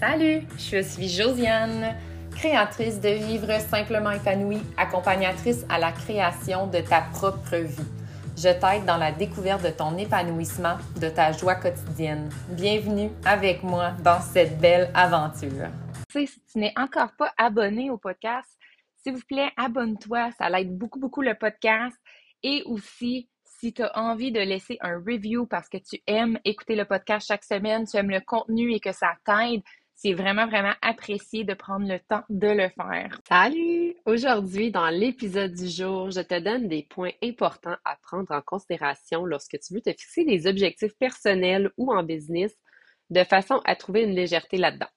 Salut, je suis Josiane, créatrice de Vivre simplement épanouie, accompagnatrice à la création de ta propre vie. Je t'aide dans la découverte de ton épanouissement, de ta joie quotidienne. Bienvenue avec moi dans cette belle aventure. Si tu n'es encore pas abonné au podcast, s'il vous plaît, abonne-toi. Ça l'aide beaucoup, beaucoup le podcast. Et aussi, si tu as envie de laisser un review parce que tu aimes écouter le podcast chaque semaine, tu aimes le contenu et que ça t'aide, c'est vraiment, vraiment apprécié de prendre le temps de le faire. Salut! Aujourd'hui, dans l'épisode du jour, je te donne des points importants à prendre en considération lorsque tu veux te fixer des objectifs personnels ou en business de façon à trouver une légèreté là-dedans.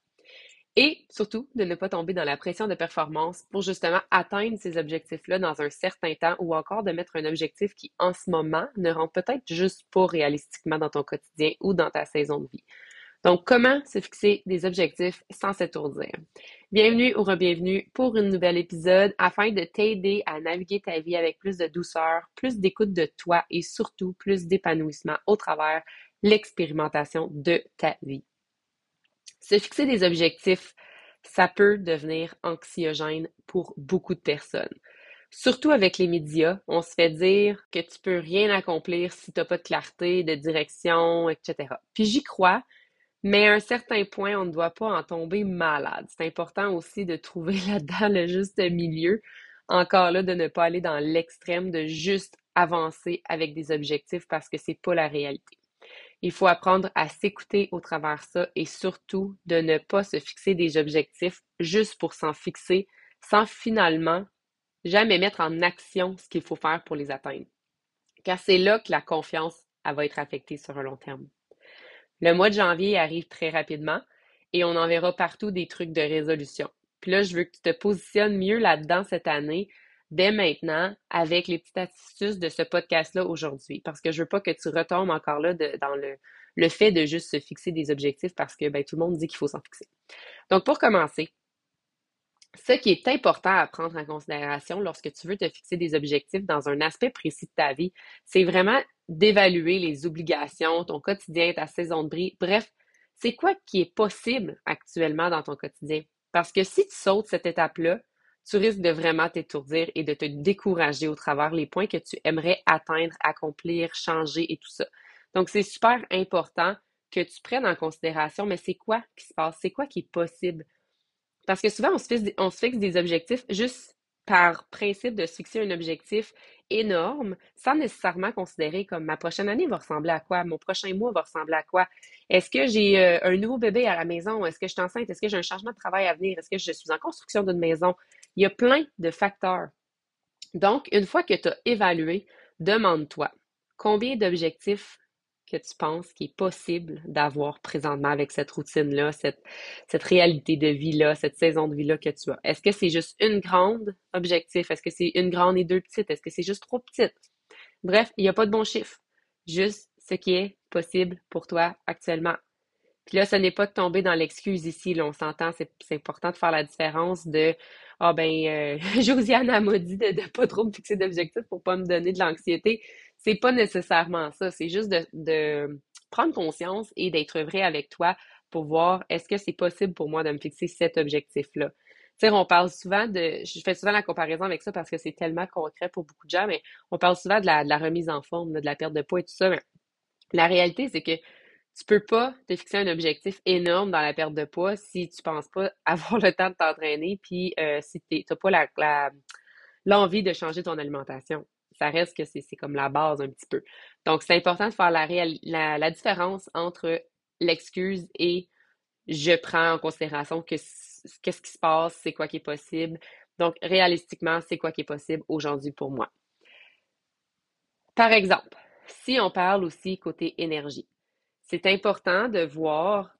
Et surtout, de ne pas tomber dans la pression de performance pour justement atteindre ces objectifs-là dans un certain temps ou encore de mettre un objectif qui, en ce moment, ne rentre peut-être juste pas réalistiquement dans ton quotidien ou dans ta saison de vie. Donc, comment se fixer des objectifs sans s'étourdir? Bienvenue ou re-bienvenue pour un nouvel épisode afin de t'aider à naviguer ta vie avec plus de douceur, plus d'écoute de toi et surtout plus d'épanouissement au travers l'expérimentation de ta vie. Se fixer des objectifs, ça peut devenir anxiogène pour beaucoup de personnes. Surtout avec les médias, on se fait dire que tu peux rien accomplir si tu n'as pas de clarté, de direction, etc. Puis j'y crois, mais à un certain point, on ne doit pas en tomber malade. C'est important aussi de trouver là-dedans le juste milieu. Encore là, de ne pas aller dans l'extrême, de juste avancer avec des objectifs parce que c'est pas la réalité. Il faut apprendre à s'écouter au travers ça et surtout de ne pas se fixer des objectifs juste pour s'en fixer sans finalement jamais mettre en action ce qu'il faut faire pour les atteindre. Car c'est là que la confiance va être affectée sur un long terme. Le mois de janvier arrive très rapidement et on enverra partout des trucs de résolution. Puis là, je veux que tu te positionnes mieux là-dedans cette année dès maintenant avec les petites astuces de ce podcast-là aujourd'hui. Parce que je veux pas que tu retombes encore là dans le, le fait de juste se fixer des objectifs parce que ben, tout le monde dit qu'il faut s'en fixer. Donc, pour commencer, ce qui est important à prendre en considération lorsque tu veux te fixer des objectifs dans un aspect précis de ta vie, c'est vraiment d'évaluer les obligations, ton quotidien, ta saison de bris. Bref, c'est quoi qui est possible actuellement dans ton quotidien? Parce que si tu sautes cette étape-là, tu risques de vraiment t'étourdir et de te décourager au travers les points que tu aimerais atteindre, accomplir, changer et tout ça. Donc, c'est super important que tu prennes en considération, mais c'est quoi qui se passe? C'est quoi qui est possible? Parce que souvent, on fixe, on se fixe des objectifs juste par principe de se fixer un objectif énorme sans nécessairement considérer comme ma prochaine année va ressembler à quoi, mon prochain mois va ressembler à quoi. Est-ce que j'ai euh, un nouveau bébé à la maison? Est-ce que je suis enceinte? Est-ce que j'ai un changement de travail à venir? Est-ce que je suis en construction d'une maison? Il y a plein de facteurs. Donc, une fois que tu as évalué, demande-toi combien d'objectifs que tu penses qu'il est possible d'avoir présentement avec cette routine-là, cette, cette réalité de vie-là, cette saison de vie-là que tu as? Est-ce que c'est juste une grande objectif? Est-ce que c'est une grande et deux petites? Est-ce que c'est juste trop petites? Bref, il n'y a pas de bon chiffre. Juste ce qui est possible pour toi actuellement. Puis là, ce n'est pas de tomber dans l'excuse ici. Là, on s'entend, c'est important de faire la différence de Ah ben, euh, Josiane m'a dit de ne pas trop me fixer d'objectifs pour pas me donner de l'anxiété. C'est pas nécessairement ça. C'est juste de, prendre conscience et d'être vrai avec toi pour voir est-ce que c'est possible pour moi de me fixer cet objectif-là. Tu sais, on parle souvent de, je fais souvent la comparaison avec ça parce que c'est tellement concret pour beaucoup de gens, mais on parle souvent de la, de la remise en forme, de la perte de poids et tout ça. Mais la réalité, c'est que tu peux pas te fixer un objectif énorme dans la perte de poids si tu penses pas avoir le temps de t'entraîner, puis euh, si tu n'as pas la, l'envie de changer ton alimentation ça reste que c'est comme la base un petit peu. Donc, c'est important de faire la, différence entre l'excuse et je prends en considération que qu'est-ce qui se passe, c'est quoi qui est possible. Donc, réalistiquement, c'est quoi qui est possible aujourd'hui pour moi. Par exemple, si on parle aussi côté énergie, c'est important de voir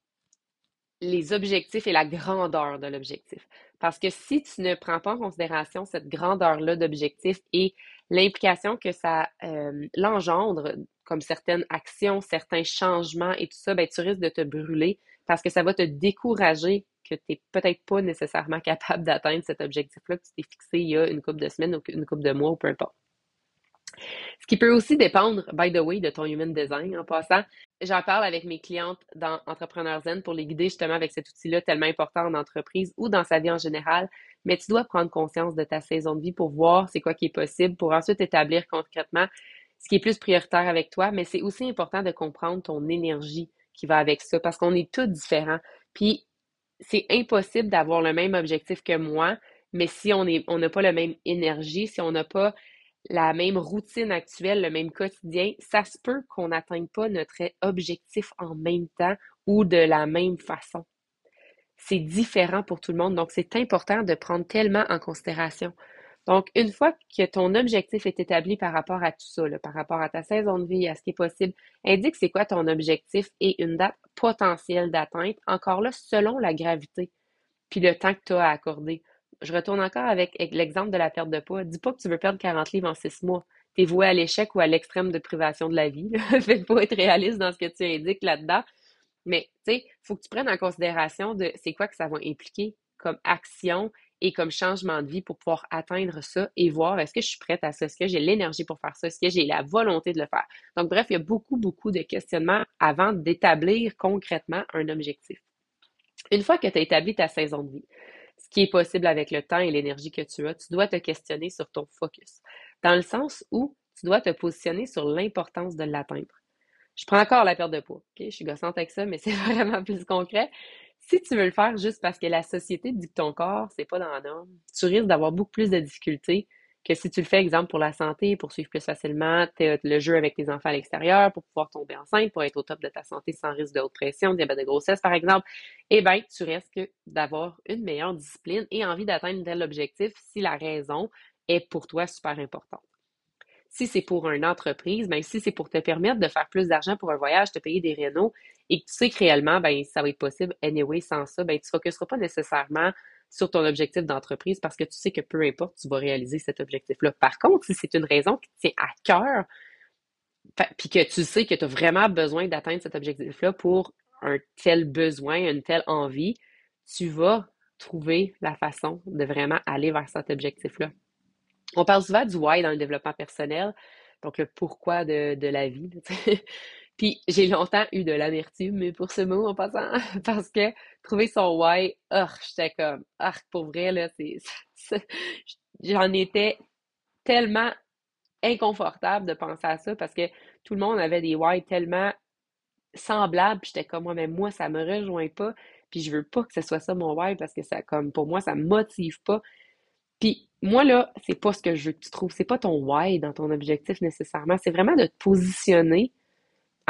les objectifs et la grandeur de l'objectif. Parce que si tu ne prends pas en considération cette grandeur-là d'objectif et l'implication que ça euh, l'engendre, comme certaines actions, certains changements et tout ça, ben, tu risques de te brûler parce que ça va te décourager que tu n'es peut-être pas nécessairement capable d'atteindre cet objectif-là que tu t'es fixé il y a une couple de semaines ou une couple de mois ou peu importe. Ce qui peut aussi dépendre, by the way, de ton human design en passant. J'en parle avec mes clientes dans Entrepreneurs Zen pour les guider justement avec cet outil-là tellement important en entreprise ou dans sa vie en général. Mais tu dois prendre conscience de ta saison de vie pour voir c'est quoi qui est possible, pour ensuite établir concrètement ce qui est plus prioritaire avec toi. Mais c'est aussi important de comprendre ton énergie qui va avec ça parce qu'on est tous différents. Puis c'est impossible d'avoir le même objectif que moi, mais si on n'a on pas la même énergie, si on n'a pas la même routine actuelle, le même quotidien, ça se peut qu'on n'atteigne pas notre objectif en même temps ou de la même façon. C'est différent pour tout le monde, donc c'est important de prendre tellement en considération. Donc, une fois que ton objectif est établi par rapport à tout ça, par rapport à ta saison de vie, à ce qui est possible, indique c'est quoi ton objectif et une date potentielle d'atteinte, encore là, selon la gravité, puis le temps que tu as à accorder je retourne encore avec l'exemple de la perte de poids. Dis pas que tu veux perdre 40 livres en 6 mois. Tu es voué à l'échec ou à l'extrême de privation de la vie. fait faut être réaliste dans ce que tu indiques là-dedans. Mais, tu sais, faut que tu prennes en considération de c'est quoi que ça va impliquer comme action et comme changement de vie pour pouvoir atteindre ça et voir est-ce que je suis prête à ça, est-ce que j'ai l'énergie pour faire ça, est-ce que j'ai la volonté de le faire? Donc, bref, il y a beaucoup, beaucoup de questionnements avant d'établir concrètement un objectif. Une fois que tu as établi ta saison de vie, ce qui est possible avec le temps et l'énergie que tu as, tu dois te questionner sur ton focus, dans le sens où tu dois te positionner sur l'importance de l'atteindre. Je prends encore la perte de poids. Je suis gossante avec ça, mais c'est vraiment plus concret. Si tu veux le faire juste parce que la société dit que ton corps, c'est pas dans la norme, tu risques d'avoir beaucoup plus de difficultés que si tu le fais, exemple, pour la santé, pour suivre plus facilement le jeu avec tes enfants à l'extérieur, pour pouvoir tomber enceinte, pour être au top de ta santé sans risque de haute pression, diabète de grossesse, par exemple, eh bien, tu risques d'avoir une meilleure discipline et envie d'atteindre tel objectif si la raison est pour toi super importante. Si c'est pour une entreprise, ben, si c'est pour te permettre de faire plus d'argent pour un voyage, te payer des rénaux, et que tu sais que réellement, ben, ça va être possible anyway sans ça, ben, tu ne focuseras pas nécessairement sur ton objectif d'entreprise parce que tu sais que peu importe, tu vas réaliser cet objectif-là. Par contre, si c'est une raison qui tient à cœur, puis que tu sais que tu as vraiment besoin d'atteindre cet objectif-là pour un tel besoin, une telle envie, tu vas trouver la façon de vraiment aller vers cet objectif-là. On parle souvent du why dans le développement personnel, donc le pourquoi de, de la vie. Puis j'ai longtemps eu de l'amertume pour ce mot en passant, parce que trouver son why, oh, j'étais comme, ah, pour vrai, là, c'est. J'en étais tellement inconfortable de penser à ça parce que tout le monde avait des why tellement semblables, puis j'étais comme moi, mais moi, ça me rejoint pas, puis je veux pas que ce soit ça mon why parce que ça, comme, pour moi, ça me motive pas. Puis moi, là, c'est pas ce que je veux que tu trouves, c'est pas ton why dans ton objectif nécessairement, c'est vraiment de te positionner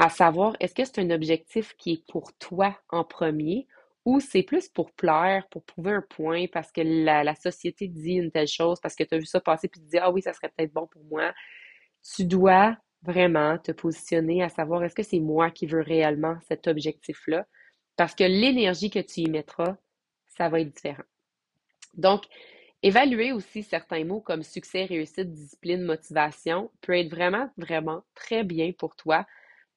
à savoir est-ce que c'est un objectif qui est pour toi en premier ou c'est plus pour plaire, pour prouver un point, parce que la, société dit une telle chose, parce que tu as vu ça passer, puis tu dis, ah oui, ça serait peut-être bon pour moi. Tu dois vraiment te positionner à savoir est-ce que c'est moi qui veux réellement cet objectif-là, parce que l'énergie que tu y mettras, ça va être différent. Donc, évaluer aussi certains mots comme succès, réussite, discipline, motivation peut être vraiment, vraiment très bien pour toi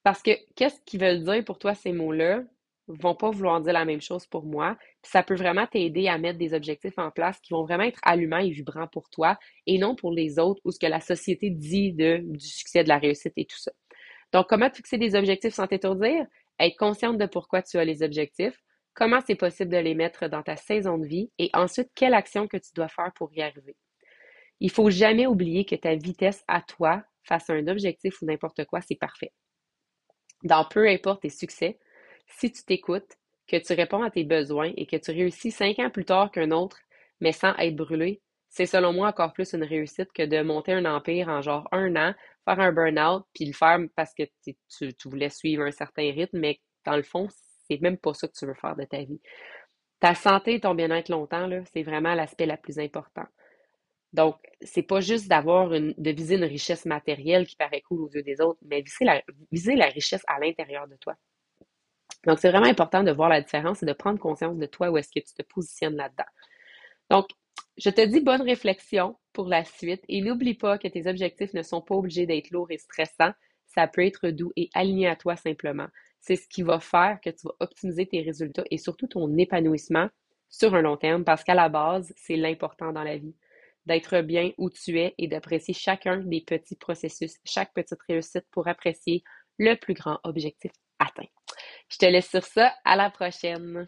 parce que qu'est-ce qu'ils veulent dire pour toi ces mots-là? Vont pas vouloir dire la même chose pour moi. ça peut vraiment t'aider à mettre des objectifs en place qui vont vraiment être allumants et vibrants pour toi et non pour les autres ou ce que la société dit de, du succès, de la réussite et tout ça. Donc, comment fixer des objectifs sans t'étourdir? Être consciente de pourquoi tu as les objectifs, comment c'est possible de les mettre dans ta saison de vie et ensuite quelle action que tu dois faire pour y arriver. Il faut jamais oublier que ta vitesse à toi face à un objectif ou n'importe quoi, c'est parfait dans peu importe tes succès, si tu t'écoutes, que tu réponds à tes besoins et que tu réussis cinq ans plus tard qu'un autre, mais sans être brûlé, c'est selon moi encore plus une réussite que de monter un empire en genre un an, faire un burn-out, puis le faire parce que tu, voulais suivre un certain rythme, mais dans le fond, c'est même pas ça que tu veux faire de ta vie. Ta santé et ton bien-être longtemps, c'est vraiment l'aspect le plus important. Donc, c'est pas juste d'avoir une, de viser une richesse matérielle qui paraît cool aux yeux des autres, mais viser la, viser la richesse à l'intérieur de toi. Donc, c'est vraiment important de voir la différence et de prendre conscience de toi où est-ce que tu te positionnes là-dedans. Donc, je te dis bonne réflexion pour la suite et n'oublie pas que tes objectifs ne sont pas obligés d'être lourds et stressants. Ça peut être doux et aligné à toi simplement. C'est ce qui va faire que tu vas optimiser tes résultats et surtout ton épanouissement sur un long terme parce qu'à la base, c'est l'important dans la vie d'être bien où tu es et d'apprécier chacun des petits processus, chaque petite réussite pour apprécier le plus grand objectif atteint. Je te laisse sur ça. À la prochaine.